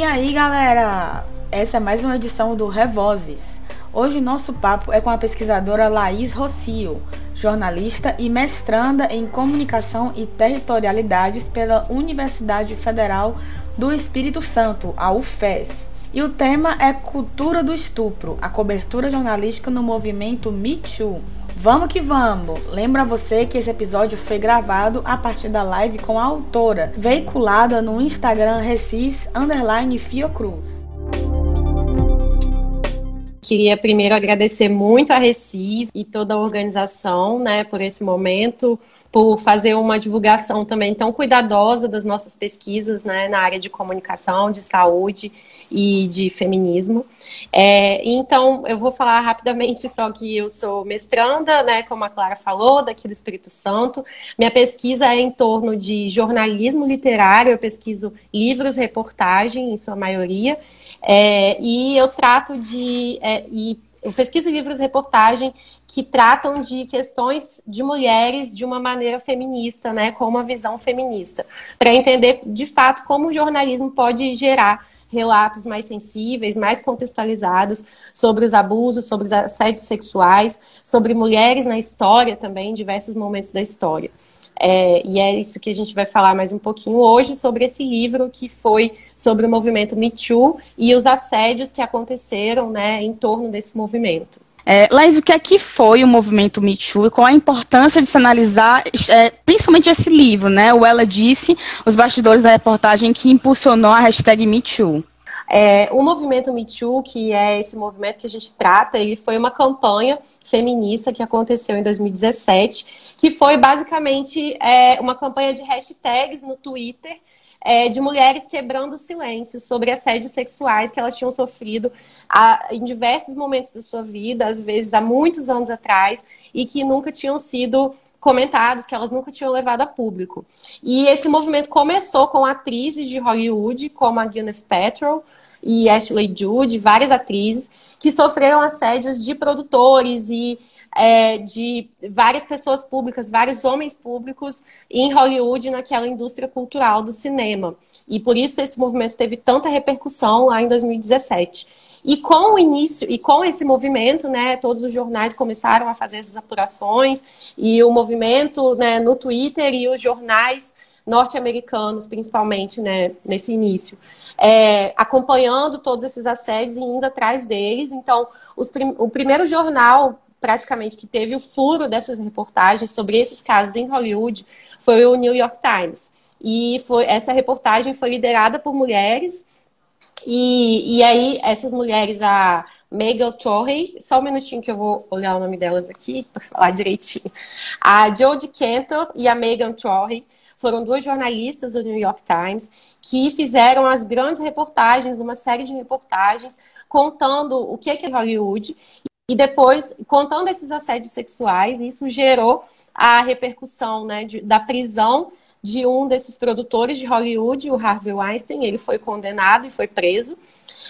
E aí, galera? Essa é mais uma edição do Revozes. Hoje nosso papo é com a pesquisadora Laís Rocio, jornalista e mestranda em Comunicação e Territorialidades pela Universidade Federal do Espírito Santo, a UFES. E o tema é Cultura do Estupro, a cobertura jornalística no movimento Me Too. Vamos que vamos! Lembra você que esse episódio foi gravado a partir da live com a autora, veiculada no Instagram Recis Underline Fiocruz. Queria primeiro agradecer muito a Recis e toda a organização, né, por esse momento, por fazer uma divulgação também tão cuidadosa das nossas pesquisas, né, na área de comunicação, de saúde e de feminismo. É, então, eu vou falar rapidamente só que eu sou mestranda, né, como a Clara falou, daqui do Espírito Santo. Minha pesquisa é em torno de jornalismo literário, eu pesquiso livros, reportagem, em sua maioria, é, e eu trato de. É, e eu pesquiso livros reportagem que tratam de questões de mulheres de uma maneira feminista, né, com uma visão feminista, para entender de fato como o jornalismo pode gerar relatos mais sensíveis, mais contextualizados sobre os abusos, sobre os assédios sexuais, sobre mulheres na história também, em diversos momentos da história. É, e é isso que a gente vai falar mais um pouquinho hoje sobre esse livro que foi sobre o movimento Me Too e os assédios que aconteceram né, em torno desse movimento. É, Laís, o que é que foi o movimento Me Too e qual a importância de se analisar, é, principalmente esse livro, né? O Ela Disse, os bastidores da reportagem que impulsionou a hashtag Me Too. É, o movimento Me Too, que é esse movimento que a gente trata, ele foi uma campanha feminista que aconteceu em 2017, que foi basicamente é, uma campanha de hashtags no Twitter é, de mulheres quebrando o silêncio sobre assédios sexuais que elas tinham sofrido a, em diversos momentos da sua vida, às vezes há muitos anos atrás, e que nunca tinham sido comentados, que elas nunca tinham levado a público. E esse movimento começou com atrizes de Hollywood, como a Gwyneth Paltrow e Ashley Judd, várias atrizes, que sofreram assédios de produtores e é, de várias pessoas públicas, vários homens públicos em Hollywood, naquela indústria cultural do cinema. E por isso esse movimento teve tanta repercussão lá em 2017. E com o início, e com esse movimento, né, todos os jornais começaram a fazer essas apurações, e o movimento né, no Twitter e os jornais norte-americanos, principalmente, né, nesse início, é, acompanhando todos esses assédios e indo atrás deles. Então, prim o primeiro jornal praticamente que teve o furo dessas reportagens sobre esses casos em Hollywood foi o New York Times. E foi, essa reportagem foi liderada por mulheres. E, e aí, essas mulheres, a Megan Torrey, só um minutinho que eu vou olhar o nome delas aqui para falar direitinho. A Jodie Cantor e a Megan Torrey foram duas jornalistas do New York Times que fizeram as grandes reportagens, uma série de reportagens contando o que é Hollywood e depois, contando esses assédios sexuais, isso gerou a repercussão né, de, da prisão de um desses produtores de Hollywood, o Harvey Weinstein. Ele foi condenado e foi preso.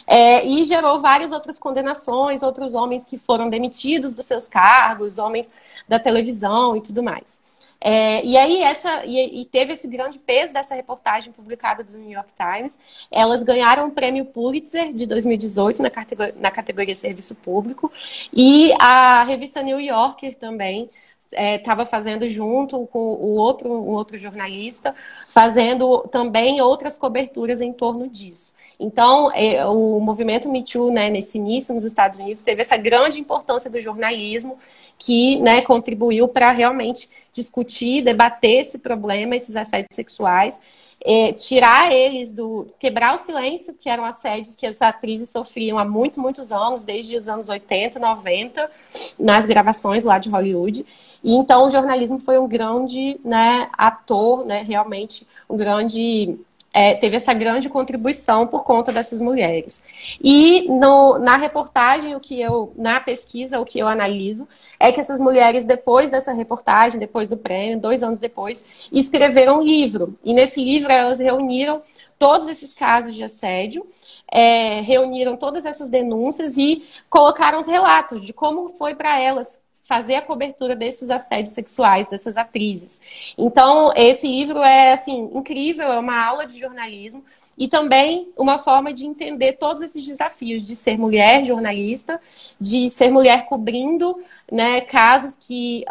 É, e gerou várias outras condenações, outros homens que foram demitidos dos seus cargos, homens da televisão e tudo mais. É, e aí essa e, e, teve esse grande peso dessa reportagem publicada do New York Times. Elas ganharam o prêmio Pulitzer de 2018 na categoria, na categoria Serviço Público e a revista New Yorker também estava é, fazendo junto com o outro, um outro jornalista, fazendo também outras coberturas em torno disso. Então, é, o movimento Me Too, né, nesse início nos Estados Unidos, teve essa grande importância do jornalismo que né, contribuiu para realmente discutir, debater esse problema, esses assédios sexuais, é, tirar eles do. quebrar o silêncio, que eram assédios que as atrizes sofriam há muitos, muitos anos, desde os anos 80, 90, nas gravações lá de Hollywood. E então o jornalismo foi um grande né, ator, né, realmente um grande é, teve essa grande contribuição por conta dessas mulheres. E no, na reportagem, o que eu, na pesquisa, o que eu analiso é que essas mulheres, depois dessa reportagem, depois do prêmio, dois anos depois, escreveram um livro. E nesse livro elas reuniram todos esses casos de assédio, é, reuniram todas essas denúncias e colocaram os relatos de como foi para elas fazer a cobertura desses assédios sexuais dessas atrizes. Então, esse livro é assim incrível, é uma aula de jornalismo e também uma forma de entender todos esses desafios de ser mulher jornalista, de ser mulher cobrindo né, casos que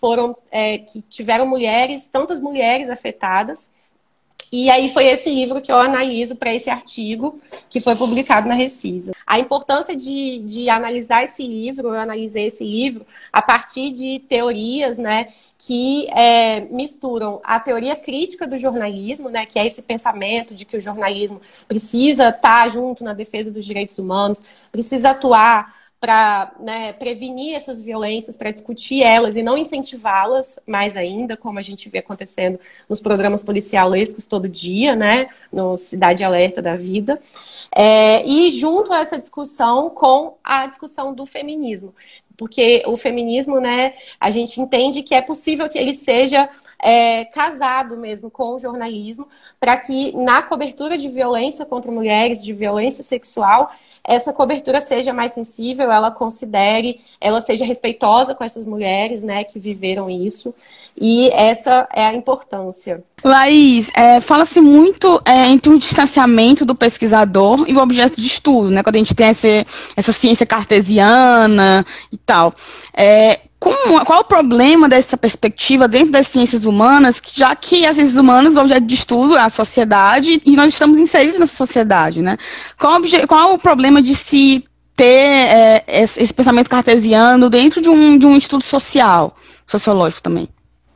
foram é, que tiveram mulheres, tantas mulheres afetadas. E aí foi esse livro que eu analiso para esse artigo que foi publicado na Recisa. A importância de, de analisar esse livro, eu analisei esse livro a partir de teorias, né, que é, misturam a teoria crítica do jornalismo, né, que é esse pensamento de que o jornalismo precisa estar junto na defesa dos direitos humanos, precisa atuar para né, prevenir essas violências, para discutir elas e não incentivá-las mais ainda, como a gente vê acontecendo nos programas policialescos todo dia, né, no Cidade Alerta da Vida. É, e junto a essa discussão com a discussão do feminismo, porque o feminismo, né, a gente entende que é possível que ele seja é, casado mesmo com o jornalismo, para que na cobertura de violência contra mulheres, de violência sexual, essa cobertura seja mais sensível, ela considere, ela seja respeitosa com essas mulheres, né, que viveram isso. E essa é a importância. Laís, é, fala-se muito é, entre um distanciamento do pesquisador e o objeto de estudo, né? Quando a gente tem essa, essa ciência cartesiana e tal. É, como, qual o problema dessa perspectiva dentro das ciências humanas, já que as ciências humanas, o objeto de estudo é a sociedade e nós estamos inseridos nessa sociedade, né? Qual, qual o problema de se ter é, esse pensamento cartesiano dentro de um, de um estudo social, sociológico também?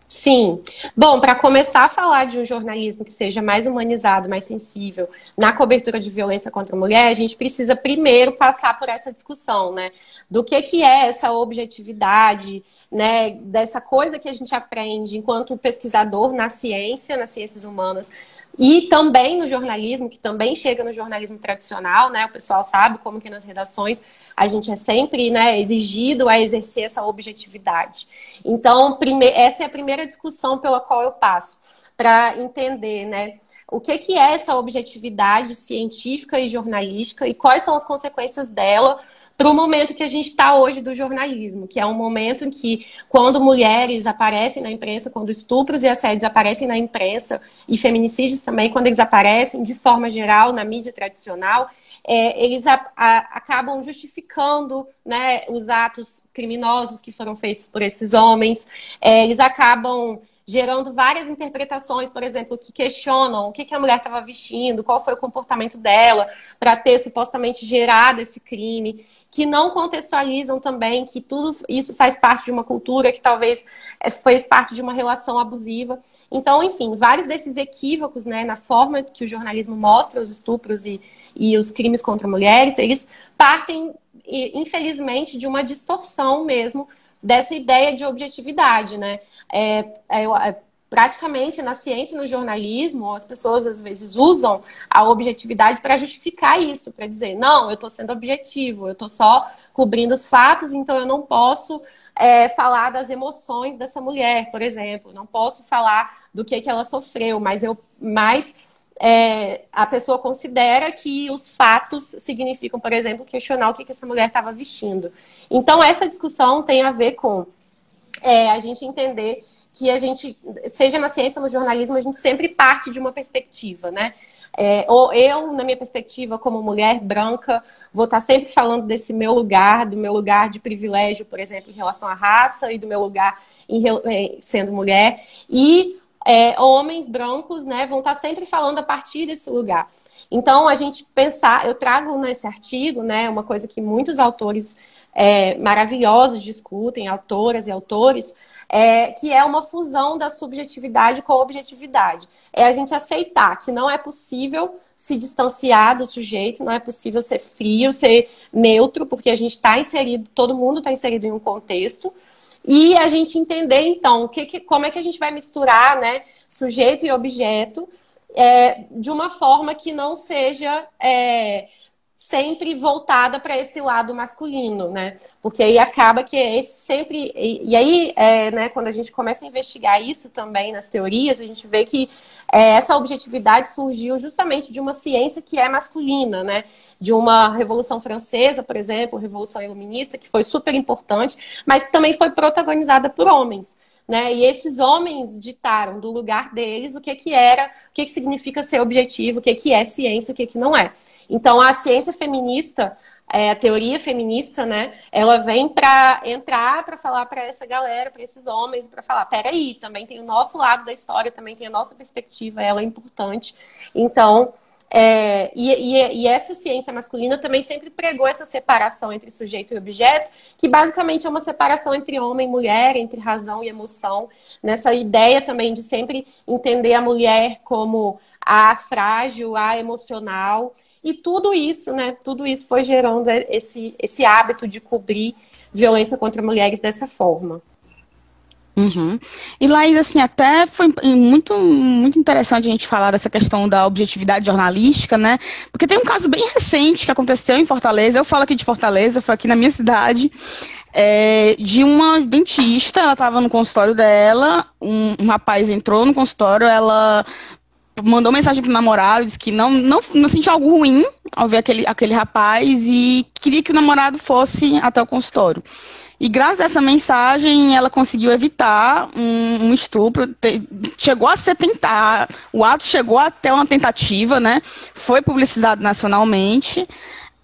Sim. Bom, para começar a falar de um jornalismo que seja mais humanizado, mais sensível na cobertura de violência contra a mulher, a gente precisa primeiro passar por essa discussão, né? Do que, que é essa objetividade, né? Dessa coisa que a gente aprende enquanto pesquisador na ciência, nas ciências humanas, e também no jornalismo, que também chega no jornalismo tradicional, né? O pessoal sabe como que nas redações a gente é sempre né, exigido a exercer essa objetividade. Então, prime... essa é a primeira discussão pela qual eu passo, para entender, né? O que, que é essa objetividade científica e jornalística e quais são as consequências dela para o momento que a gente está hoje do jornalismo, que é um momento em que, quando mulheres aparecem na imprensa, quando estupros e assédios aparecem na imprensa, e feminicídios também, quando eles aparecem de forma geral na mídia tradicional, é, eles a, a, acabam justificando né, os atos criminosos que foram feitos por esses homens, é, eles acabam gerando várias interpretações, por exemplo, que questionam o que, que a mulher estava vestindo, qual foi o comportamento dela para ter supostamente gerado esse crime que não contextualizam também que tudo isso faz parte de uma cultura que talvez eh, fez parte de uma relação abusiva. Então, enfim, vários desses equívocos né, na forma que o jornalismo mostra os estupros e, e os crimes contra mulheres, eles partem, infelizmente, de uma distorção mesmo dessa ideia de objetividade, né? É, é, é praticamente na ciência e no jornalismo, as pessoas às vezes usam a objetividade para justificar isso, para dizer, não, eu estou sendo objetivo, eu estou só cobrindo os fatos, então eu não posso é, falar das emoções dessa mulher, por exemplo, não posso falar do que, que ela sofreu, mas eu mais é, a pessoa considera que os fatos significam, por exemplo, questionar o que, que essa mulher estava vestindo. Então, essa discussão tem a ver com é, a gente entender que a gente, seja na ciência no jornalismo, a gente sempre parte de uma perspectiva, né? É, ou eu, na minha perspectiva, como mulher branca, vou estar sempre falando desse meu lugar, do meu lugar de privilégio, por exemplo, em relação à raça, e do meu lugar em, é, sendo mulher. E é, homens brancos né, vão estar sempre falando a partir desse lugar. Então, a gente pensar, eu trago nesse artigo né, uma coisa que muitos autores é, maravilhosos discutem, autoras e autores, é, que é uma fusão da subjetividade com a objetividade. É a gente aceitar que não é possível se distanciar do sujeito, não é possível ser frio, ser neutro, porque a gente está inserido, todo mundo está inserido em um contexto, e a gente entender, então, que, que, como é que a gente vai misturar né, sujeito e objeto é, de uma forma que não seja. É, sempre voltada para esse lado masculino, né? Porque aí acaba que esse sempre. E, e aí, é, né, quando a gente começa a investigar isso também nas teorias, a gente vê que é, essa objetividade surgiu justamente de uma ciência que é masculina, né? De uma Revolução Francesa, por exemplo, Revolução Iluminista, que foi super importante, mas que também foi protagonizada por homens. né? E esses homens ditaram do lugar deles o que que era, o que que significa ser objetivo, o que que é ciência, o que que não é. Então a ciência feminista, é, a teoria feminista, né? Ela vem para entrar para falar para essa galera, para esses homens, para falar, peraí, também tem o nosso lado da história, também tem a nossa perspectiva, ela é importante. Então é, e, e, e, essa ciência masculina também sempre pregou essa separação entre sujeito e objeto, que basicamente é uma separação entre homem e mulher, entre razão e emoção, nessa ideia também de sempre entender a mulher como a frágil, a emocional, e tudo isso, né? Tudo isso foi gerando esse, esse hábito de cobrir violência contra mulheres dessa forma. Uhum. E Laís, assim, até foi muito, muito interessante a gente falar dessa questão da objetividade jornalística, né? Porque tem um caso bem recente que aconteceu em Fortaleza, eu falo aqui de Fortaleza, foi aqui na minha cidade, é, de uma dentista, ela estava no consultório dela, um, um rapaz entrou no consultório, ela mandou mensagem pro namorado, disse que não, não, não sentiu algo ruim ao ver aquele, aquele rapaz e queria que o namorado fosse até o consultório. E graças a essa mensagem, ela conseguiu evitar um, um estupro. Te, chegou a ser tentar, o ato chegou até uma tentativa, né? Foi publicizado nacionalmente,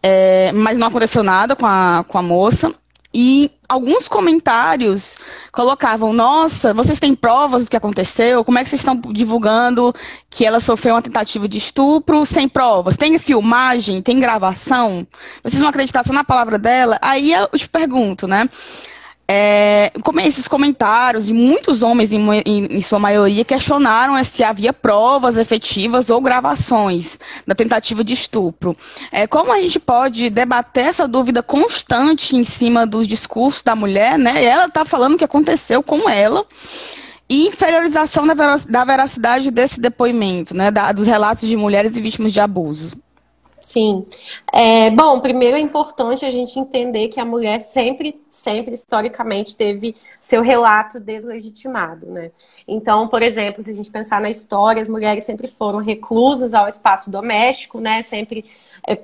é, mas não aconteceu nada com a, com a moça. E alguns comentários colocavam: Nossa, vocês têm provas do que aconteceu? Como é que vocês estão divulgando que ela sofreu uma tentativa de estupro sem provas? Tem filmagem? Tem gravação? Vocês acreditar só na palavra dela? Aí eu te pergunto, né? É, como esses comentários, e muitos homens, em, em, em, sua maioria, questionaram se havia provas efetivas ou gravações da tentativa de estupro. É, como a gente pode debater essa dúvida constante em cima dos discursos da mulher, né? Ela está falando o que aconteceu com ela e inferiorização da veracidade desse depoimento, né? Da, dos relatos de mulheres e vítimas de abuso. Sim. É, bom, primeiro é importante a gente entender que a mulher sempre, sempre, historicamente, teve seu relato deslegitimado, né? Então, por exemplo, se a gente pensar na história, as mulheres sempre foram reclusas ao espaço doméstico, né? Sempre é,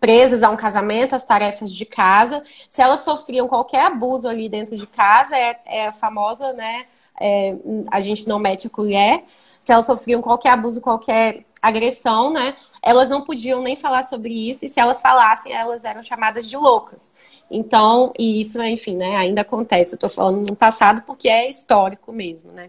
presas a um casamento, às tarefas de casa. Se elas sofriam qualquer abuso ali dentro de casa, é, é a famosa, né? É, a gente não mete a colher. Se elas sofriam qualquer abuso, qualquer agressão, né? Elas não podiam nem falar sobre isso, e se elas falassem, elas eram chamadas de loucas. Então, e isso, enfim, né, ainda acontece. Eu tô falando no passado porque é histórico mesmo, né?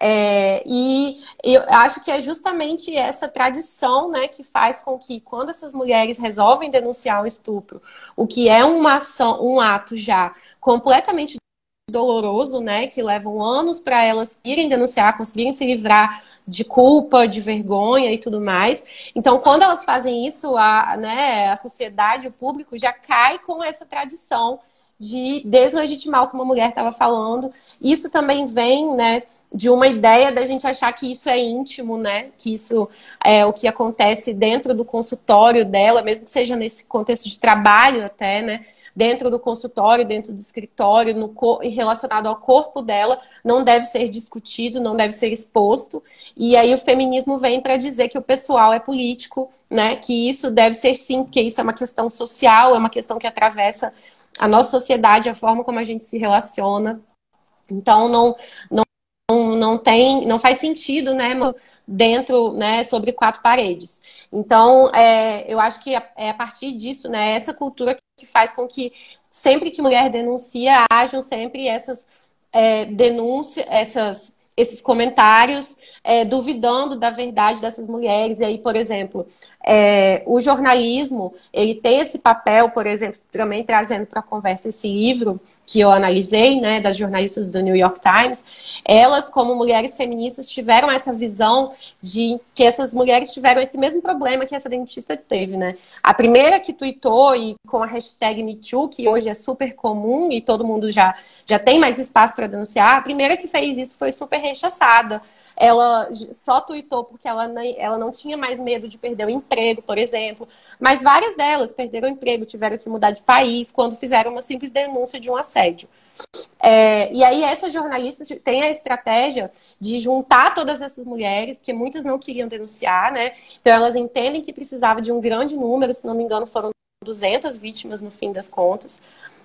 É, e eu acho que é justamente essa tradição né, que faz com que, quando essas mulheres resolvem denunciar um estupro, o que é uma ação, um ato já completamente doloroso, né, que levam anos para elas irem denunciar, conseguirem se livrar de culpa, de vergonha e tudo mais. Então, quando elas fazem isso, a, né, a sociedade, o público já cai com essa tradição de deslegitimar o que uma mulher estava falando. Isso também vem, né, de uma ideia da gente achar que isso é íntimo, né, que isso é o que acontece dentro do consultório dela, mesmo que seja nesse contexto de trabalho até, né, dentro do consultório, dentro do escritório, no, relacionado ao corpo dela, não deve ser discutido, não deve ser exposto. E aí o feminismo vem para dizer que o pessoal é político, né? Que isso deve ser sim, porque isso é uma questão social, é uma questão que atravessa a nossa sociedade, a forma como a gente se relaciona. Então não não não tem, não faz sentido, né? Dentro, né, sobre quatro paredes. Então, é, eu acho que é a partir disso, né, essa cultura que faz com que sempre que mulher denuncia, hajam sempre essas é, denúncias, essas esses comentários é, duvidando da verdade dessas mulheres. E aí, por exemplo, é, o jornalismo ele tem esse papel, por exemplo, também trazendo para a conversa esse livro que eu analisei, né, das jornalistas do New York Times, elas, como mulheres feministas, tiveram essa visão de que essas mulheres tiveram esse mesmo problema que essa dentista teve, né? A primeira que tweetou e com a hashtag MeToo, que hoje é super comum e todo mundo já, já tem mais espaço para denunciar, a primeira que fez isso foi super rechaçada ela só tuitou porque ela, ela não tinha mais medo de perder o emprego, por exemplo. Mas várias delas perderam o emprego, tiveram que mudar de país quando fizeram uma simples denúncia de um assédio. É, e aí essas jornalistas têm a estratégia de juntar todas essas mulheres, que muitas não queriam denunciar, né? Então elas entendem que precisava de um grande número, se não me engano foram 200 vítimas no fim das contas,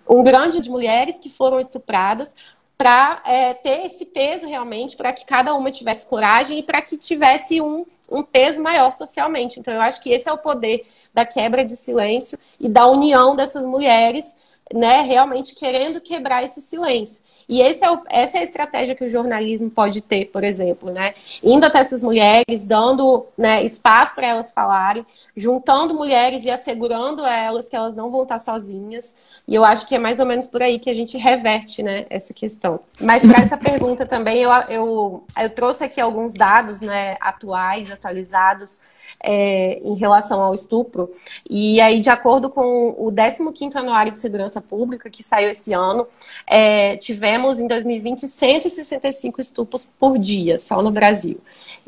um grande de mulheres que foram estupradas para é, ter esse peso realmente, para que cada uma tivesse coragem e para que tivesse um, um peso maior socialmente. Então, eu acho que esse é o poder da quebra de silêncio e da união dessas mulheres, né, realmente querendo quebrar esse silêncio. E é o, essa é a estratégia que o jornalismo pode ter, por exemplo, né? Indo até essas mulheres, dando né, espaço para elas falarem, juntando mulheres e assegurando a elas que elas não vão estar sozinhas. E eu acho que é mais ou menos por aí que a gente reverte né, essa questão. Mas para essa pergunta também, eu, eu, eu trouxe aqui alguns dados né, atuais, atualizados, é, em relação ao estupro. E aí, de acordo com o 15º Anuário de Segurança Pública, que saiu esse ano, é, tivemos em 2020 165 estupros por dia, só no Brasil.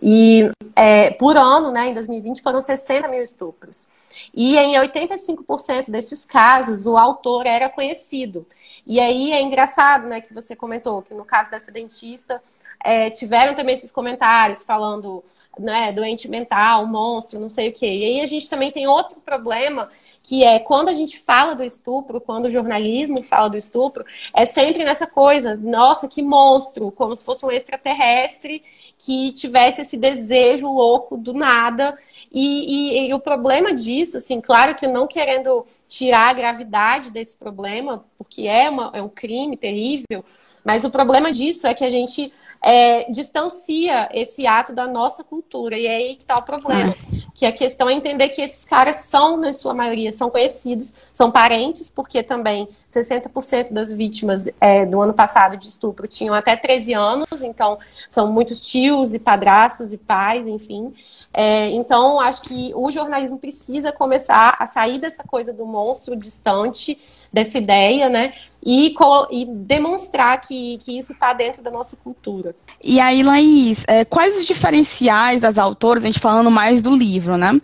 E é, por ano, né, em 2020, foram 60 mil estupros. E em 85% desses casos, o autor era conhecido. E aí é engraçado, né, que você comentou que no caso dessa dentista, é, tiveram também esses comentários falando né, doente mental, monstro, não sei o quê. E aí a gente também tem outro problema que é quando a gente fala do estupro, quando o jornalismo fala do estupro, é sempre nessa coisa, nossa, que monstro, como se fosse um extraterrestre que tivesse esse desejo louco do nada. E, e, e, o problema disso, assim, claro que não querendo tirar a gravidade desse problema, porque é, uma, é um crime terrível, mas o problema disso é que a gente é, distancia esse ato da nossa cultura. E é aí que está o problema. É. Que a questão é entender que esses caras são, na sua maioria, são conhecidos, são parentes, porque também 60% das vítimas é, do ano passado de estupro tinham até 13 anos, então são muitos tios e padrastos e pais, enfim. É, então, acho que o jornalismo precisa começar a sair dessa coisa do monstro distante, dessa ideia, né? E, e demonstrar que, que isso está dentro da nossa cultura. E aí, Laís, é, quais os diferenciais das autoras, a gente falando mais do livro, né?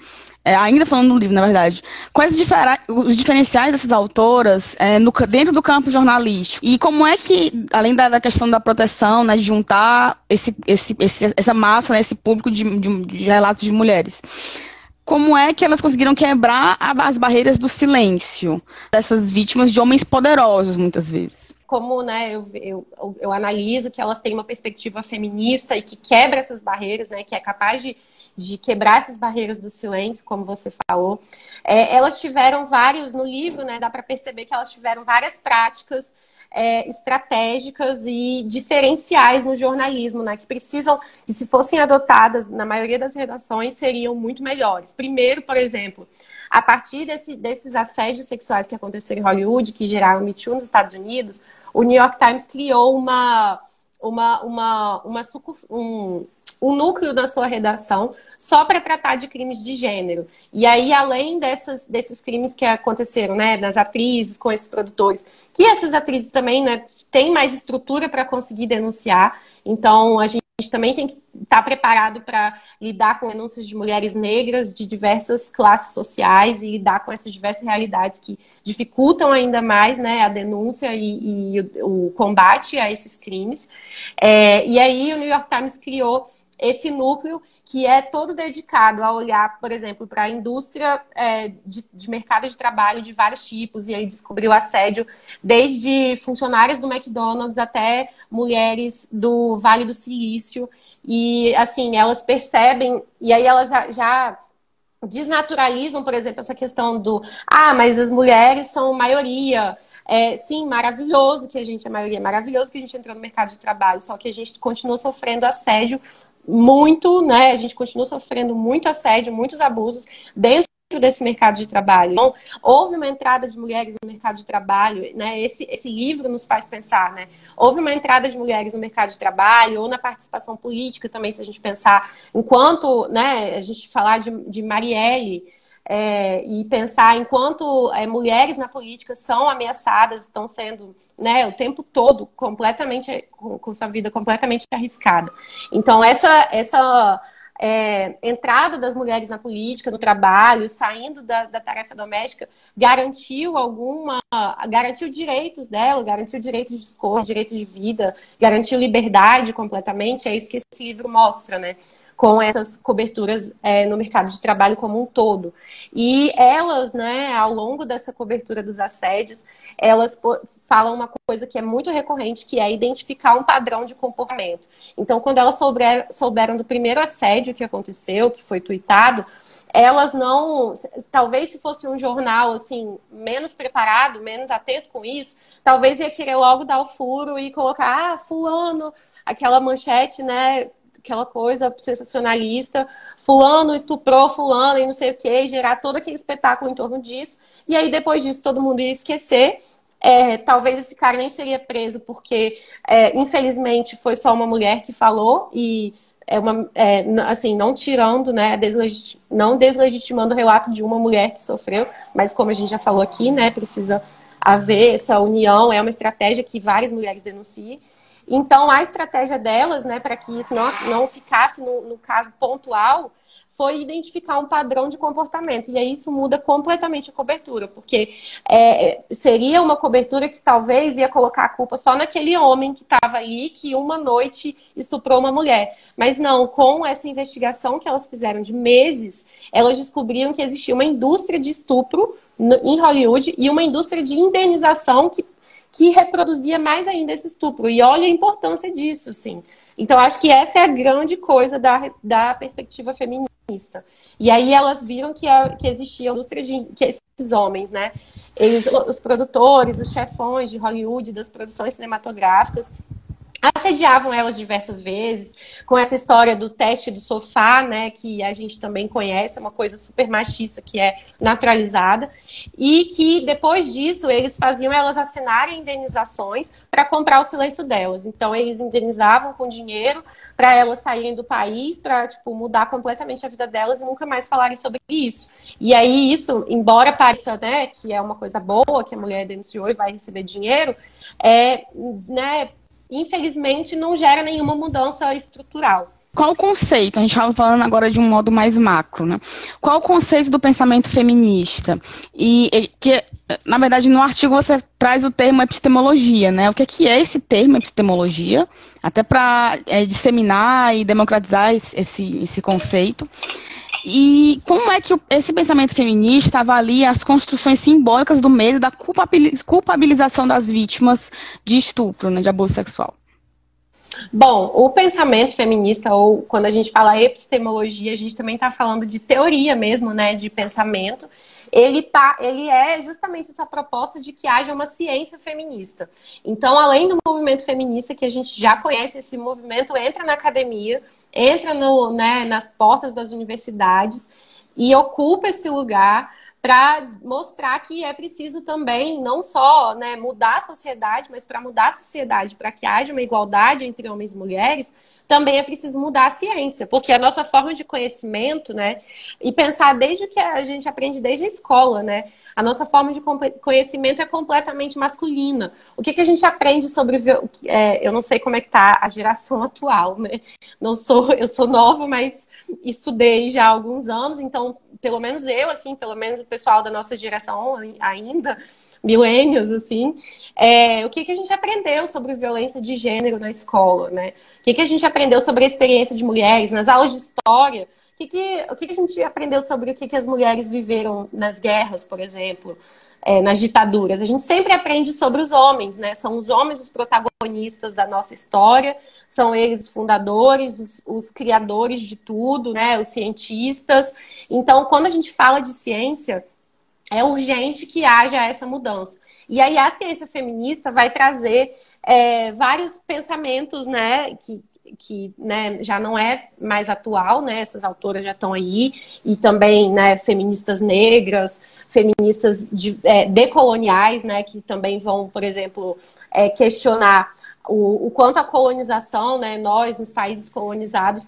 É, ainda falando do livro, na verdade, quais os, difer os diferenciais dessas autoras é, no, dentro do campo jornalístico? E como é que, além da, da questão da proteção, né, de juntar esse, esse, esse, essa massa, né, esse público de, de, de relatos de mulheres, como é que elas conseguiram quebrar as barreiras do silêncio dessas vítimas de homens poderosos, muitas vezes? Como né, eu, eu, eu, analiso que elas têm uma perspectiva feminista e que quebra essas barreiras, né, que é capaz de, de quebrar essas barreiras do silêncio, como você falou. É, elas tiveram vários, no livro, né, dá para perceber que elas tiveram várias práticas é, estratégicas e diferenciais no jornalismo, né, que precisam, que se fossem adotadas na maioria das redações, seriam muito melhores. Primeiro, por exemplo, a partir desse, desses assédios sexuais que aconteceram em Hollywood, que geraram Me Too nos Estados Unidos, o New York Times criou uma, uma, uma, uma um, um núcleo da sua redação só para tratar de crimes de gênero. E aí, além dessas, desses crimes que aconteceram, né, nas atrizes, com esses produtores, que essas atrizes também né, têm mais estrutura para conseguir denunciar. Então, a gente também tem que estar tá preparado para lidar com denúncias de mulheres negras de diversas classes sociais e lidar com essas diversas realidades que dificultam ainda mais né, a denúncia e, e o, o, combate a esses crimes. É, e aí, o New York Times criou esse núcleo que é todo dedicado a olhar, por exemplo, para a indústria é, de, de, mercado de trabalho de vários tipos, e aí descobriu assédio desde funcionários do McDonald's até mulheres do Vale do Silício. E, assim, elas percebem, e aí elas já, já desnaturalizam, por exemplo, essa questão do ah, mas as mulheres são maioria. É, sim, maravilhoso que a gente é maioria, maravilhoso que a gente entrou no mercado de trabalho, só que a gente continua sofrendo assédio muito, né? A gente continua sofrendo muito assédio, muitos abusos dentro desse mercado de trabalho. Então, houve uma entrada de mulheres no mercado de trabalho, né? Esse, esse livro nos faz pensar, né? Houve uma entrada de mulheres no mercado de trabalho ou na participação política também, se a gente pensar, enquanto, né, a gente falar de, de Marielle, é, e pensar enquanto é, mulheres na política são ameaçadas, estão sendo né, o tempo todo completamente com, com sua vida completamente arriscada. Então essa essa é, entrada das mulheres na política, no trabalho, saindo da, da, tarefa doméstica, garantiu alguma, garantiu direitos dela, garantiu direitos de escolha, direitos de vida, garantiu liberdade completamente. É isso que esse livro mostra, né? Com essas coberturas é, no mercado de trabalho como um todo. E elas, né, ao longo dessa cobertura dos assédios, elas falam uma coisa que é muito recorrente, que é identificar um padrão de comportamento. Então, quando elas souber, souberam do primeiro assédio que aconteceu, que foi tweetado, elas não, talvez se fosse um jornal assim menos preparado, menos atento com isso, talvez ia querer logo dar o furo e colocar, ah, fulano, aquela manchete, né, aquela coisa sensacionalista, fulano estuprou fulano e não sei o que, gerar todo aquele espetáculo em torno disso. E aí, depois disso, todo mundo ia esquecer. É, talvez esse cara nem seria preso, porque, é, infelizmente, foi só uma mulher que falou e é uma, é, assim, não tirando, né, deslegit... não deslegitimando o relato de uma mulher que sofreu, mas como a gente já falou aqui, né, precisa haver essa união, é uma estratégia que várias mulheres denunciam. Então, a estratégia delas, né, para que isso não, não ficasse no, no, caso pontual, foi identificar um padrão de comportamento. E aí isso muda completamente a cobertura, porque é, seria uma cobertura que talvez ia colocar a culpa só naquele homem que estava ali, que uma noite estuprou uma mulher. Mas não, com essa investigação que elas fizeram de meses, elas descobriram que existia uma indústria de estupro em Hollywood e uma indústria de indenização que que reproduzia mais ainda esse estupro. E olha a importância disso, sim. Então, acho que essa é a grande coisa da, da perspectiva feminista. E aí elas viram que, a, que existia indústria de que esses homens, né? Eles, os produtores, os chefões de Hollywood, das produções cinematográficas, assediavam elas diversas vezes, com essa história do teste do sofá, né, que a gente também conhece, é uma coisa super machista que é naturalizada, e que depois disso eles faziam elas assinarem indenizações para comprar o silêncio delas. Então eles indenizavam com dinheiro para elas saírem do país, para tipo mudar completamente a vida delas e nunca mais falarem sobre isso. E aí isso, embora pareça, né, que é uma coisa boa que a mulher denunciou e vai receber dinheiro, é, né, infelizmente, não gera nenhuma mudança estrutural. Qual o conceito? A gente estava falando agora de um modo mais macro, né? Qual o conceito do pensamento feminista? E que, na verdade, no artigo você traz o termo epistemologia, né? O que é, que é esse termo epistemologia? Até para é, disseminar e democratizar esse, esse, esse conceito. E como é que esse pensamento feminista avalia as construções simbólicas do medo da culpabilização das vítimas de estupro, né, de abuso sexual? Bom, o pensamento feminista, ou quando a gente fala epistemologia, a gente também está falando de teoria mesmo, né, de pensamento. Ele, tá, ele é justamente essa proposta de que haja uma ciência feminista. Então, além do movimento feminista, que a gente já conhece, esse movimento entra na academia, entra no, né, nas portas das universidades e ocupa esse lugar para mostrar que é preciso também não só né, mudar a sociedade, mas para mudar a sociedade, para que haja uma igualdade entre homens e mulheres, também é preciso mudar a ciência, porque a nossa forma de conhecimento, né, e pensar desde que a gente aprende desde a escola, né, a nossa forma de conhecimento é completamente masculina. O que, que a gente aprende sobre. É, eu não sei como é que tá a geração atual, né? Não sou, eu sou nova, mas estudei já há alguns anos, então, pelo menos eu, assim, pelo menos o pessoal da nossa geração ainda, milênios, assim, é, o que, que a gente aprendeu sobre violência de gênero na escola, né? O que, que a gente aprendeu sobre a experiência de mulheres nas aulas de história? que, que, o que, que a gente aprendeu sobre o que, que as mulheres viveram nas guerras, por exemplo, é, nas ditaduras? A gente sempre aprende sobre os homens, né? São os homens os protagonistas da nossa história, são eles os fundadores, os, os criadores de tudo, né? Os cientistas. Então, quando a gente fala de ciência, é urgente que haja essa mudança. E aí a ciência feminista vai trazer é, vários pensamentos, né, que, que né, já não é mais atual, né? Essas autoras já estão aí, e também né, feministas negras, feministas de, é, decoloniais, né, que também vão, por exemplo, é, questionar o, o, quanto a colonização, né, nós, nos países colonizados,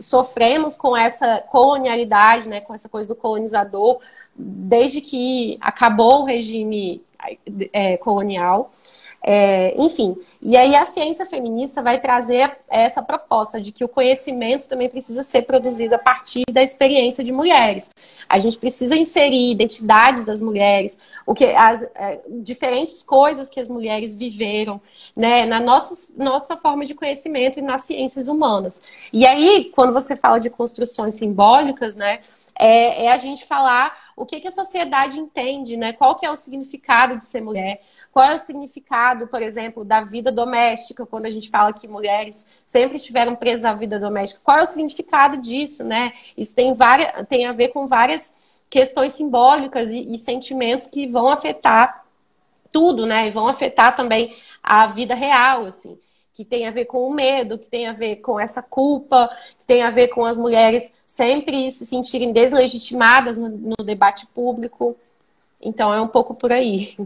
sofremos com essa colonialidade, né, com essa coisa do colonizador, desde que acabou o regime é, colonial. É, enfim, e aí a ciência feminista vai trazer essa proposta de que o conhecimento também precisa ser produzido a partir da experiência de mulheres. A gente precisa inserir identidades das mulheres, o que as é, diferentes coisas que as mulheres viveram, né, na nossa, nossa forma de conhecimento e nas ciências humanas. E aí, quando você fala de construções simbólicas, né, é, é a gente falar o que, que a sociedade entende, né, qual que é o significado de ser mulher qual é o significado, por exemplo, da vida doméstica, quando a gente fala que mulheres sempre estiveram presas à vida doméstica? Qual é o significado disso, né? Isso tem, várias, tem a ver com várias questões simbólicas e, e sentimentos que vão afetar tudo, né? E vão afetar também a vida real, assim que tem a ver com o medo, que tem a ver com essa culpa, que tem a ver com as mulheres sempre se sentirem deslegitimadas no, no debate público. Então é um pouco por aí.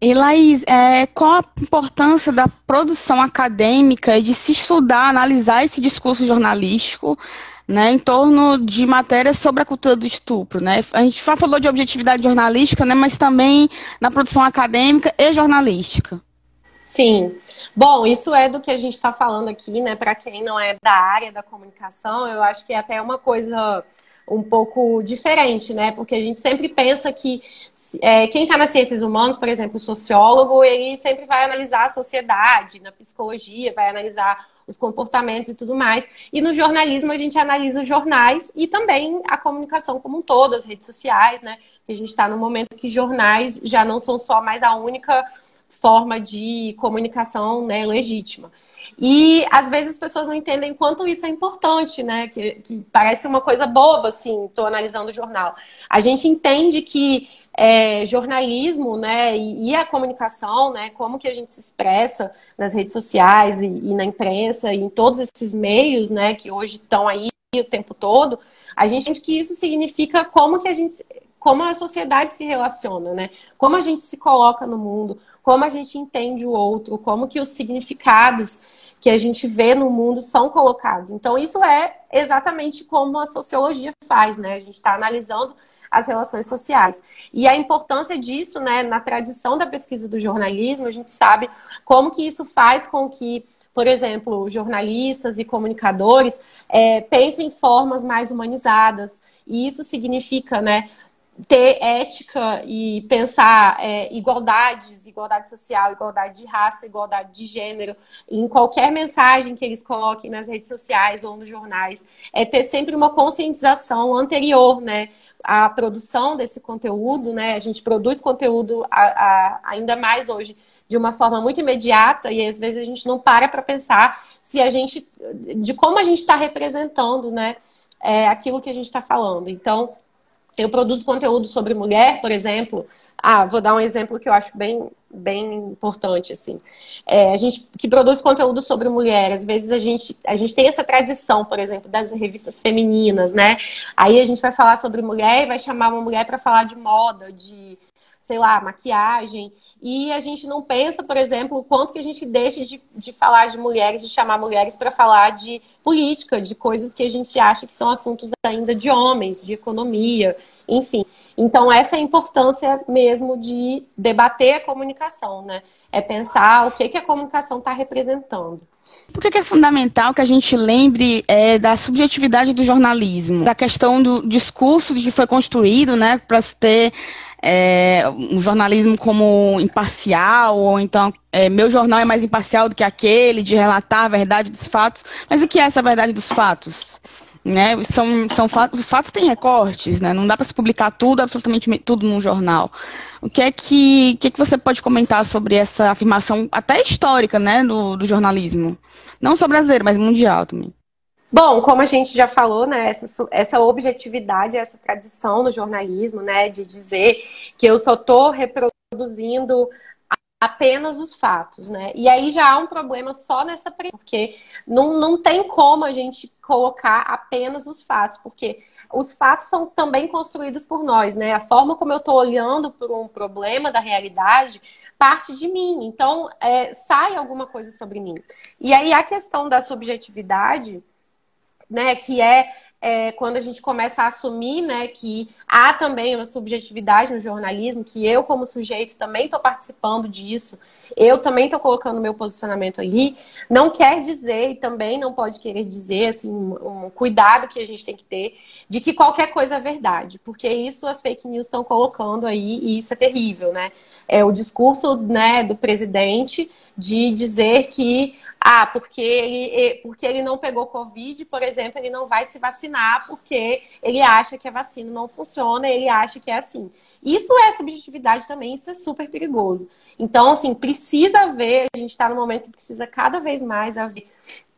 E Laís, é, qual a importância da produção acadêmica de se estudar, analisar esse discurso jornalístico né, em torno de matérias sobre a cultura do estupro? Né? A gente já falou de objetividade jornalística, né, mas também na produção acadêmica e jornalística. Sim. Bom, isso é do que a gente está falando aqui, né? Para quem não é da área da comunicação, eu acho que é até uma coisa um pouco diferente, né? Porque a gente sempre pensa que é, quem está nas ciências humanas, por exemplo, o sociólogo, ele sempre vai analisar a sociedade, na psicologia, vai analisar os comportamentos e tudo mais. E no jornalismo a gente analisa os jornais e também a comunicação como um todo, as redes sociais, né? Que a gente está no momento que jornais já não são só mais a única forma de comunicação né, legítima. E às vezes as pessoas não entendem quanto isso é importante, né? Que, que parece uma coisa boba, assim, estou analisando o jornal. A gente entende que é, jornalismo, né, e, e, a comunicação, né, como que a gente se expressa nas redes sociais e, e na imprensa e em todos esses meios, né, que hoje estão aí o tempo todo, a gente entende que isso significa como que a gente, como a sociedade se relaciona, né, como a gente se coloca no mundo, como a gente entende o outro, como que os significados que a gente vê no mundo são colocados. Então, isso é exatamente como a sociologia faz, né? A gente está analisando as relações sociais. E a importância disso, né, na tradição da pesquisa do jornalismo, a gente sabe como que isso faz com que, por exemplo, jornalistas e comunicadores é, pensem em formas mais humanizadas. E isso significa, né, ter ética e pensar é, igualdades, igualdade social, igualdade de raça, igualdade de gênero, em qualquer mensagem que eles coloquem nas redes sociais ou nos jornais, é ter sempre uma conscientização anterior, né? à produção desse conteúdo, né? A gente produz conteúdo a, a, ainda mais hoje de uma forma muito imediata e às vezes a gente não para para pensar se a gente de como a gente está representando, né? É, aquilo que a gente está falando. Então, eu produzo conteúdo sobre mulher, por exemplo. Ah, vou dar um exemplo que eu acho bem, bem importante, assim. É, a gente que produz conteúdo sobre mulher, às vezes a gente, a gente tem essa tradição, por exemplo, das revistas femininas, né? Aí a gente vai falar sobre mulher e vai chamar uma mulher para falar de moda, de sei lá, maquiagem. E a gente não pensa, por exemplo, o quanto que a gente deixa de, de falar de mulheres, de chamar mulheres para falar de política, de coisas que a gente acha que são assuntos ainda de homens, de economia, enfim. Então, essa é a importância mesmo de debater a comunicação, né? É pensar o que, que a comunicação está representando. Por que, é fundamental que a gente lembre é, da subjetividade do jornalismo, da questão do discurso que foi construído, né, para se ter é, um jornalismo como imparcial, ou então é, meu jornal é mais imparcial do que aquele, de relatar a verdade dos fatos. Mas o que é essa verdade dos fatos? Né? São, são fatos, os fatos têm recortes, né? não dá para se publicar tudo, absolutamente tudo num jornal. O que é que, que, é que você pode comentar sobre essa afirmação até histórica né, do, do jornalismo? Não só brasileiro, mas mundial também. Bom, como a gente já falou, né, essa, essa objetividade, essa tradição no jornalismo, né, de dizer que eu só estou reproduzindo apenas os fatos, né? E aí já há um problema só nessa porque não, não tem como a gente colocar apenas os fatos, porque os fatos são também construídos por nós, né? A forma como eu estou olhando para um problema da realidade parte de mim. Então, é, sai alguma coisa sobre mim. E aí a questão da subjetividade né, que é é, quando a gente começa a assumir né, que há também uma subjetividade no jornalismo, que eu, como sujeito, também estou participando disso, eu também estou colocando meu posicionamento ali, não quer dizer, e também não pode querer dizer, assim, um, cuidado que a gente tem que ter, de que qualquer coisa é verdade, porque isso as fake news estão colocando aí, e isso é terrível, né? É o discurso né, do presidente de dizer que ah, porque ele, porque ele não pegou Covid, por exemplo, ele não vai se vacinar porque ele acha que a vacina não funciona, ele acha que é assim. Isso é subjetividade também, isso é super perigoso. Então, assim, precisa haver, a gente está no momento que precisa cada vez mais haver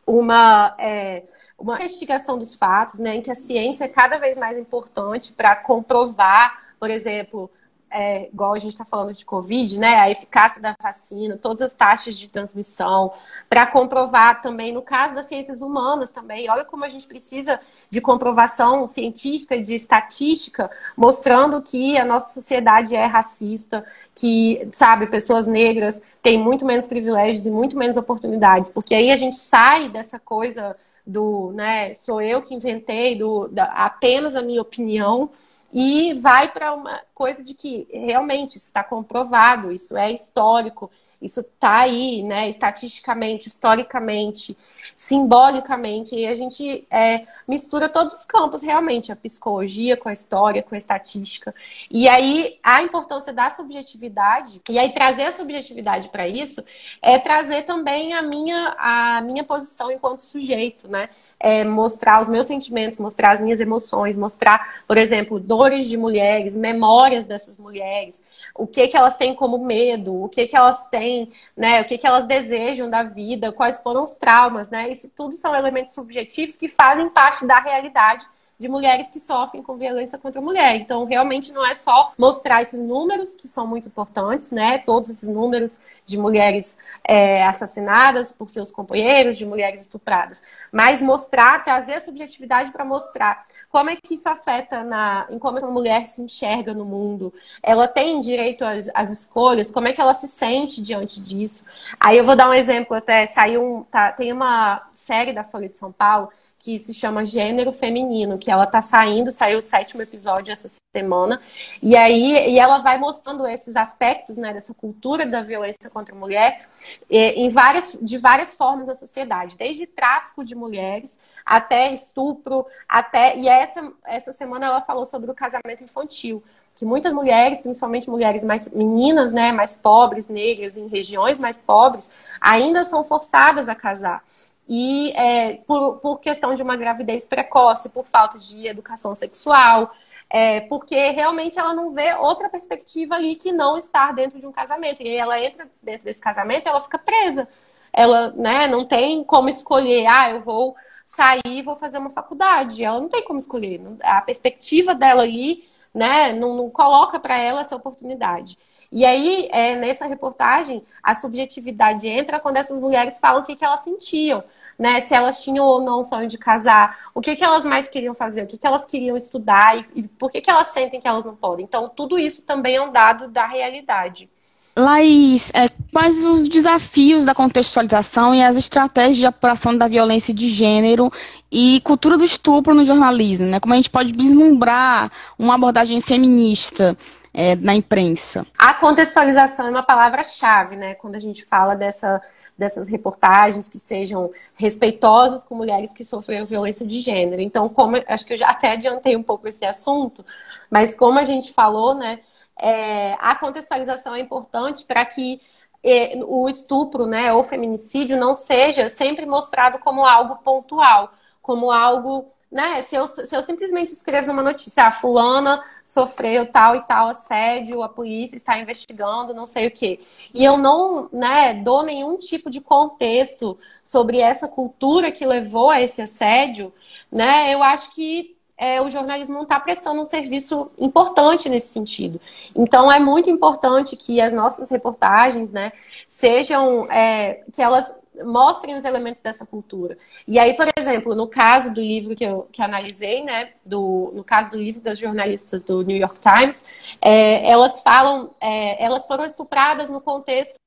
uma, é, uma investigação dos fatos, né, em que a ciência é cada vez mais importante para comprovar, por exemplo, é, igual a gente está falando de Covid, né, a eficácia da vacina, todas as taxas de transmissão, para comprovar também, no caso das ciências humanas também, olha como a gente precisa de comprovação científica, de estatística, mostrando que a nossa sociedade é racista, que, sabe, pessoas negras têm muito menos privilégios e muito menos oportunidades, porque aí a gente sai dessa coisa do, né, sou eu que inventei, do, da, apenas a minha opinião, e vai para uma coisa de que realmente isso está comprovado, isso é histórico, isso está aí, né, estatisticamente, historicamente, simbolicamente, e a gente é, mistura todos os campos realmente, a psicologia com a história, com a estatística. E aí a importância da subjetividade, e aí trazer a subjetividade para isso, é trazer também a minha, a minha posição enquanto sujeito, né? É, mostrar os meus sentimentos, mostrar as minhas emoções, mostrar, por exemplo, dores de mulheres, memórias dessas mulheres, o que que elas têm como medo, o que que elas têm, né, o que que elas desejam da vida, quais foram os traumas, né? Isso tudo são elementos subjetivos que fazem parte da realidade de mulheres que sofrem com violência contra a mulher. Então, realmente não é só mostrar esses números, que são muito importantes, né? Todos esses números de mulheres é, assassinadas por seus companheiros, de mulheres estupradas, mas mostrar, trazer a subjetividade para mostrar como é que isso afeta na, em como essa mulher se enxerga no mundo. Ela tem direito às, às, escolhas, como é que ela se sente diante disso. Aí eu vou dar um exemplo, até saiu um, tá, tem uma série da Folha de São Paulo que se chama Gênero Feminino, que ela tá saindo, saiu o sétimo episódio essa semana, e aí e ela vai mostrando esses aspectos, né, dessa cultura da violência contra a mulher em várias, de várias formas da sociedade, desde tráfico de mulheres até estupro, até e essa essa semana ela falou sobre o casamento infantil, que muitas mulheres, principalmente mulheres mais meninas, né, mais pobres, negras, em regiões mais pobres, ainda são forçadas a casar e é, por, por questão de uma gravidez precoce, por falta de educação sexual, é, porque realmente ela não vê outra perspectiva ali que não estar dentro de um casamento. E aí ela entra dentro desse casamento ela fica presa. Ela né, não tem como escolher, ah, eu vou sair e vou fazer uma faculdade. Ela não tem como escolher. A perspectiva dela ali né, não, não coloca para ela essa oportunidade. E aí, é, nessa reportagem, a subjetividade entra quando essas mulheres falam o que, que elas sentiam né? Se elas tinham ou não sonho de casar, o que, que elas mais queriam fazer, o que, que elas queriam estudar e, e por que, que elas sentem que elas não podem. Então, tudo isso também é um dado da realidade. Laís, é, quais os desafios da contextualização e as estratégias de apuração da violência de gênero e cultura do estupro no jornalismo? Né? Como a gente pode vislumbrar uma abordagem feminista é, na imprensa? A contextualização é uma palavra-chave, né? Quando a gente fala dessa dessas reportagens que sejam respeitosas com mulheres que sofreram violência de gênero. Então, como acho que eu já até adiantei um pouco esse assunto, mas como a gente falou, né, é, a contextualização é importante para que é, o estupro, né, ou feminicídio não seja sempre mostrado como algo pontual, como algo né? Se eu, se eu simplesmente escrevo numa notícia, ah, fulana sofreu tal e tal assédio, a polícia está investigando, não sei o quê. E eu não, né, dou nenhum tipo de contexto sobre essa cultura que levou a esse assédio, né? Eu acho que é, o jornalismo não está prestando um serviço importante nesse sentido. Então é muito importante que as nossas reportagens, né, sejam é, que elas mostrem os elementos dessa cultura. E aí, por exemplo, no caso do livro que eu que analisei, né, do, no caso do livro das jornalistas do New York Times, é, elas falam, é, elas foram estupradas no contexto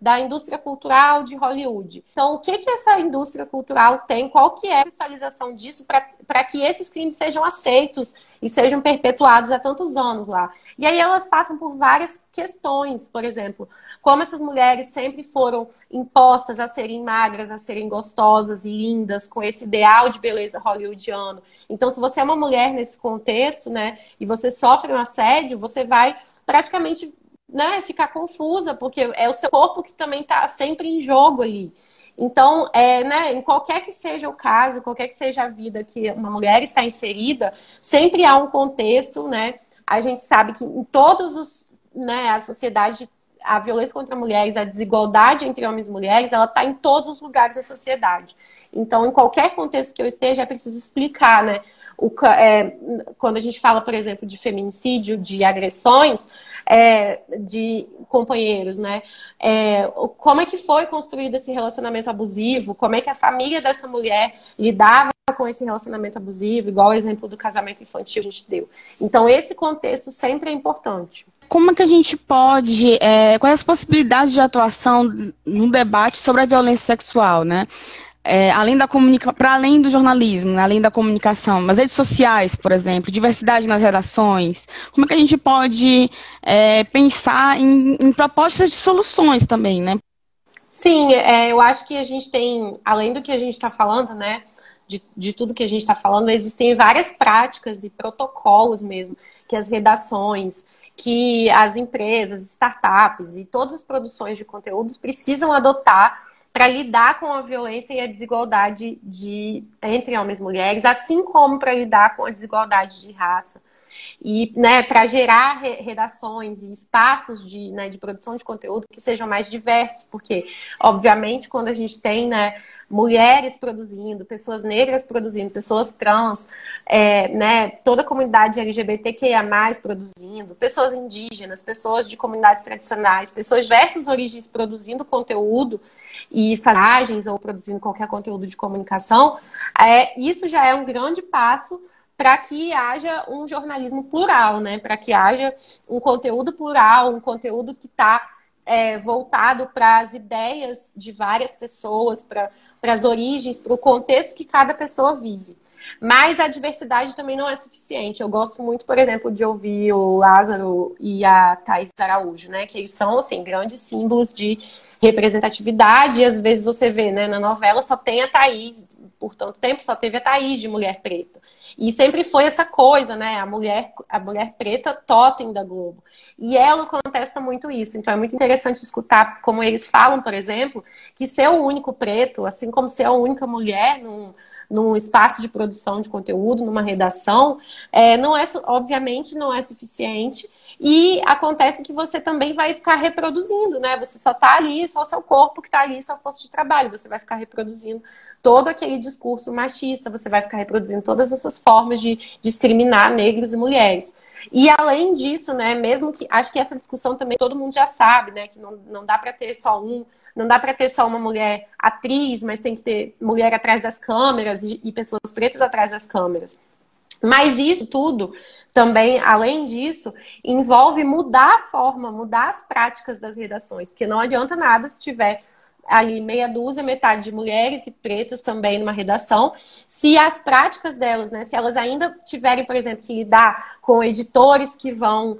da indústria cultural de Hollywood. Então, o que, que essa indústria cultural tem? Qual que é a cristalização disso para que esses crimes sejam aceitos e sejam perpetuados há tantos anos lá? E aí elas passam por várias questões, por exemplo, como essas mulheres sempre foram impostas a serem magras, a serem gostosas e lindas, com esse ideal de beleza hollywoodiano. Então, se você é uma mulher nesse contexto, né, e você sofre um assédio, você vai praticamente né, ficar confusa, porque é o seu corpo que também está sempre em jogo ali. Então, é, né, em qualquer que seja o caso, qualquer que seja a vida que uma mulher está inserida, sempre há um contexto, né? A gente sabe que em todos os, né, a sociedade, a violência contra mulheres, a desigualdade entre homens e mulheres, ela está em todos os lugares da sociedade. Então, em qualquer contexto que eu esteja, é preciso explicar, né? O, é, quando a gente fala, por exemplo, de feminicídio, de agressões é, de companheiros, né? É, como é que foi construído esse relacionamento abusivo? Como é que a família dessa mulher lidava com esse relacionamento abusivo? Igual o exemplo do casamento infantil que a gente deu. Então, esse contexto sempre é importante como é que a gente pode, é, quais as possibilidades de atuação no debate sobre a violência sexual, né? É, além da comunica para além do jornalismo, né, além da comunicação, as redes sociais, por exemplo, diversidade nas redações, como é que a gente pode é, pensar em, em, propostas de soluções também, né? Sim, é, eu acho que a gente tem, além do que a gente está falando, né, de, de tudo que a gente está falando, existem várias práticas e protocolos mesmo que as redações, que as empresas, startups e todas as produções de conteúdos precisam adotar para lidar com a violência e a desigualdade de, entre homens e mulheres, assim como para lidar com a desigualdade de raça. E né, para gerar redações e espaços de, né, de produção de conteúdo que sejam mais diversos, porque, obviamente, quando a gente tem né, mulheres produzindo, pessoas negras produzindo, pessoas trans, é, né, toda a comunidade LGBTQIA+, produzindo, pessoas indígenas, pessoas de comunidades tradicionais, pessoas de diversas origens produzindo conteúdo, e faragens ou produzindo qualquer conteúdo de comunicação, é, isso já é um grande passo para que haja um jornalismo plural, né? Para que haja um conteúdo plural, um conteúdo que está é, voltado para as ideias de várias pessoas, para as origens, para o contexto que cada pessoa vive. Mas a diversidade também não é suficiente. Eu gosto muito, por exemplo, de ouvir o Lázaro e a Thais Araújo, né? Que eles são, assim, grandes símbolos de representatividade, e às vezes você vê, né, na novela só tem a Thaís, por tanto tempo só teve a Thaís de mulher preta. E sempre foi essa coisa, né, a mulher, a mulher preta totem da Globo. E ela contesta muito isso. Então é muito interessante escutar como eles falam, por exemplo, que ser o único preto, assim como ser a única mulher num, num espaço de produção de conteúdo, numa redação, é, não é, obviamente, não é suficiente. E acontece que você também vai ficar reproduzindo, né? Você só está ali, só o seu corpo que está ali, sua força de trabalho. Você vai ficar reproduzindo todo aquele discurso machista, você vai ficar reproduzindo todas essas formas de discriminar negros e mulheres. E além disso, né, mesmo que acho que essa discussão também todo mundo já sabe, né, que não, não dá para ter só um, não dá para ter só uma mulher atriz, mas tem que ter mulher atrás das câmeras e, pessoas pretas atrás das câmeras. Mas isso tudo também, além disso, envolve mudar a forma, mudar as práticas das redações, porque não adianta nada se tiver ali meia dúzia, metade de mulheres e pretas também numa redação, se as práticas delas, né, se elas ainda tiverem, por exemplo, que lidar com editores que vão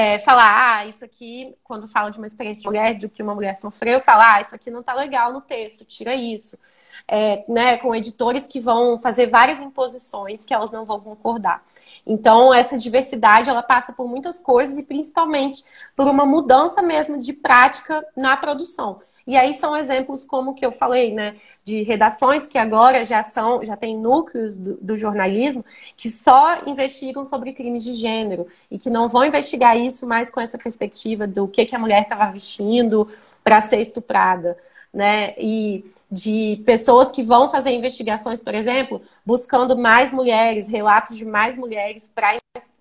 é, falar, ah, isso aqui, quando fala de uma experiência de mulher, de que uma mulher sofreu, falar, ah, isso aqui não tá legal no texto, tira isso. É, né, com editores que vão fazer várias imposições que elas não vão concordar. Então, essa diversidade, ela passa por muitas coisas e principalmente por uma mudança mesmo de prática na produção. E aí são exemplos como que eu falei, né, de redações que agora já são, já tem núcleos do, do, jornalismo que só investigam sobre crimes de gênero e que não vão investigar isso mais com essa perspectiva do que, que a mulher estava vestindo para ser estuprada. Né, e de pessoas que vão fazer investigações, por exemplo, buscando mais mulheres, relatos de mais mulheres para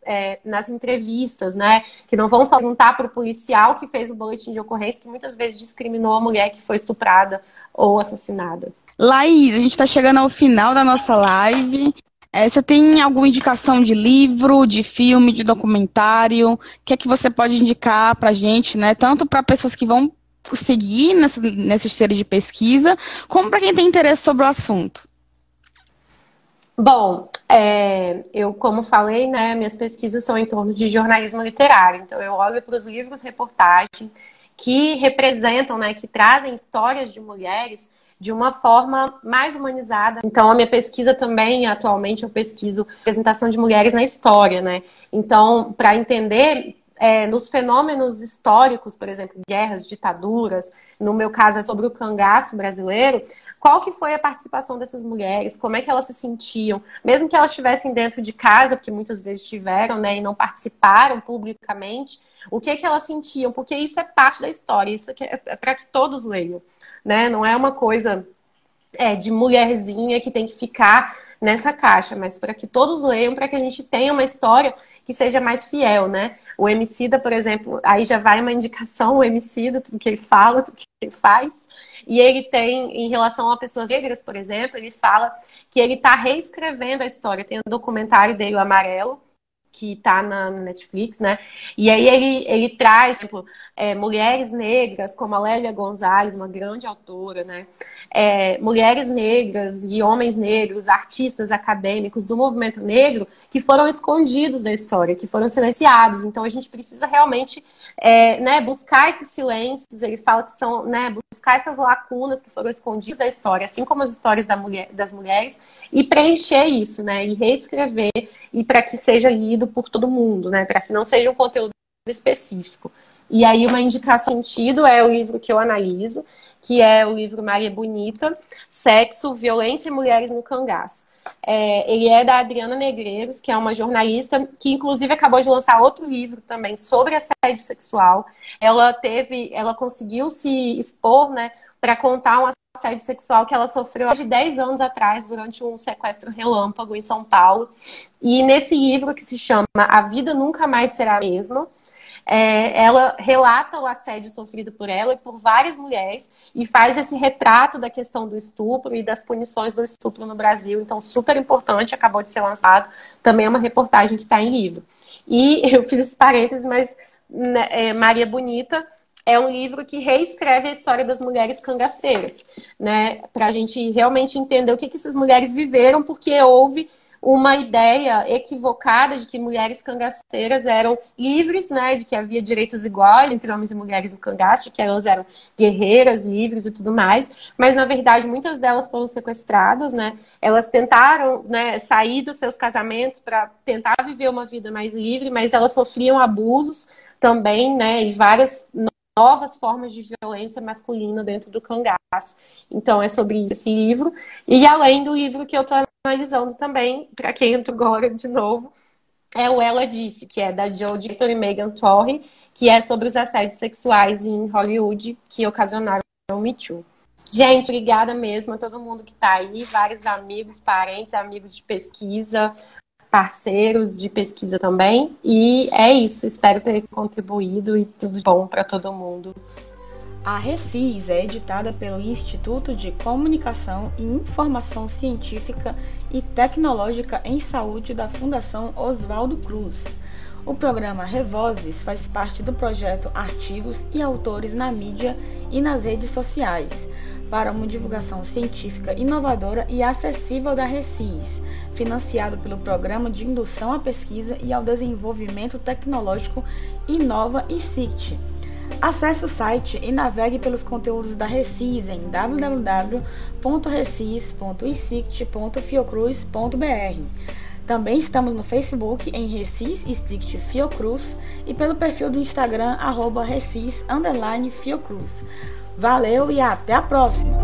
é, nas entrevistas, né? Que não vão só perguntar para o policial que fez o boletim de ocorrência, que muitas vezes discriminou a mulher que foi estuprada ou assassinada. Laís, a gente está chegando ao final da nossa live. É, você tem alguma indicação de livro, de filme, de documentário? O que é que você pode indicar para a gente, né? Tanto para pessoas que vão seguir nessa, nessa série de pesquisa, como para quem tem interesse sobre o assunto? Bom, é, eu, como falei, né, minhas pesquisas são em torno de jornalismo literário. Então, eu olho para os livros reportagem que representam, né, que trazem histórias de mulheres de uma forma mais humanizada. Então, a minha pesquisa também, atualmente, eu pesquiso apresentação de mulheres na história, né? Então, para entender é, nos fenômenos históricos, por exemplo, guerras, ditaduras, no meu caso é sobre o cangaço brasileiro, qual que foi a participação dessas mulheres, como é que elas se sentiam, mesmo que elas estivessem dentro de casa, porque muitas vezes tiveram, né, e não participaram publicamente, o que que elas sentiam, porque isso é parte da história, isso é, é para que todos leiam, né, não é uma coisa é, de mulherzinha que tem que ficar nessa caixa, mas para que todos leiam, para que a gente tenha uma história que seja mais fiel, né? O Emicida, por exemplo, aí já vai uma indicação, o Emicida, tudo que ele fala, tudo que ele faz. E ele tem, em relação a pessoas negras, por exemplo, ele fala que ele está reescrevendo a história. Tem um documentário dele, o Amarelo, que está na Netflix, né? E aí ele, ele traz, por exemplo, é, mulheres negras, como a Lélia Gonzalez, uma grande autora, né? É, mulheres negras e homens negros, artistas acadêmicos do movimento negro, que foram escondidos da história, que foram silenciados. Então a gente precisa realmente é, né, buscar esses silêncios. Ele fala que são né, buscar essas lacunas que foram escondidas da história, assim como as histórias da mulher, das mulheres, e preencher isso, né? E reescrever e para que seja lido por todo mundo, né? Para que não seja um conteúdo específico. E aí, uma indicação sentido é o livro que eu analiso, que é o livro Maria Bonita, Sexo, Violência e Mulheres no Cangaço. É, ele é da Adriana Negreiros, que é uma jornalista que, inclusive, acabou de lançar outro livro também sobre assédio sexual. Ela teve, ela conseguiu se expor, né, para contar um assédio sexual que ela sofreu há de 10 anos atrás, durante um sequestro relâmpago em São Paulo. E nesse livro que se chama A Vida Nunca Mais Será a Mesma, é, ela relata o assédio sofrido por ela e por várias mulheres e faz esse retrato da questão do estupro e das punições do estupro no Brasil. Então, super importante, acabou de ser lançado. Também é uma reportagem que está em livro. E eu fiz esse parênteses, mas né, é, Maria Bonita é um livro que reescreve a história das mulheres cangaceiras, né? Para a gente realmente entender o que, que essas mulheres viveram, porque houve uma ideia equivocada de que mulheres cangaceiras eram livres, né, de que havia direitos iguais entre homens e mulheres no cangaço, que elas eram guerreiras, livres e tudo mais, mas na verdade muitas delas foram sequestradas, né, elas tentaram, né, sair dos seus casamentos para tentar viver uma vida mais livre, mas elas sofriam abusos também, né, e várias novas formas de violência masculina dentro do cangaço. Então é sobre esse livro. E além do livro que eu estou analisando também, para quem entrou agora de novo, é o Ela Disse, que é da Joe Dicker e Megan Torre, que é sobre os assédios sexuais em Hollywood que ocasionaram o Me Too. Gente, obrigada mesmo a todo mundo que está aí, vários amigos, parentes, amigos de pesquisa, parceiros de pesquisa também. E é isso, espero ter contribuído e tudo bom para todo mundo. A RECIS é editada pelo Instituto de Comunicação e Informação Científica e Tecnológica em Saúde da Fundação Oswaldo Cruz. O programa Revozes faz parte do projeto Artigos e Autores na Mídia e nas Redes Sociais, para uma divulgação científica inovadora e acessível da RECIS, financiado pelo Programa de Indução à Pesquisa e ao Desenvolvimento Tecnológico Inova e SICT Acesse o site e navegue pelos conteúdos da Recis em www.recis.isict.fiocruz.br. Também estamos no Facebook em Recis Stict Fiocruz e pelo perfil do Instagram arroba Recis Fiocruz. Valeu e até a próxima!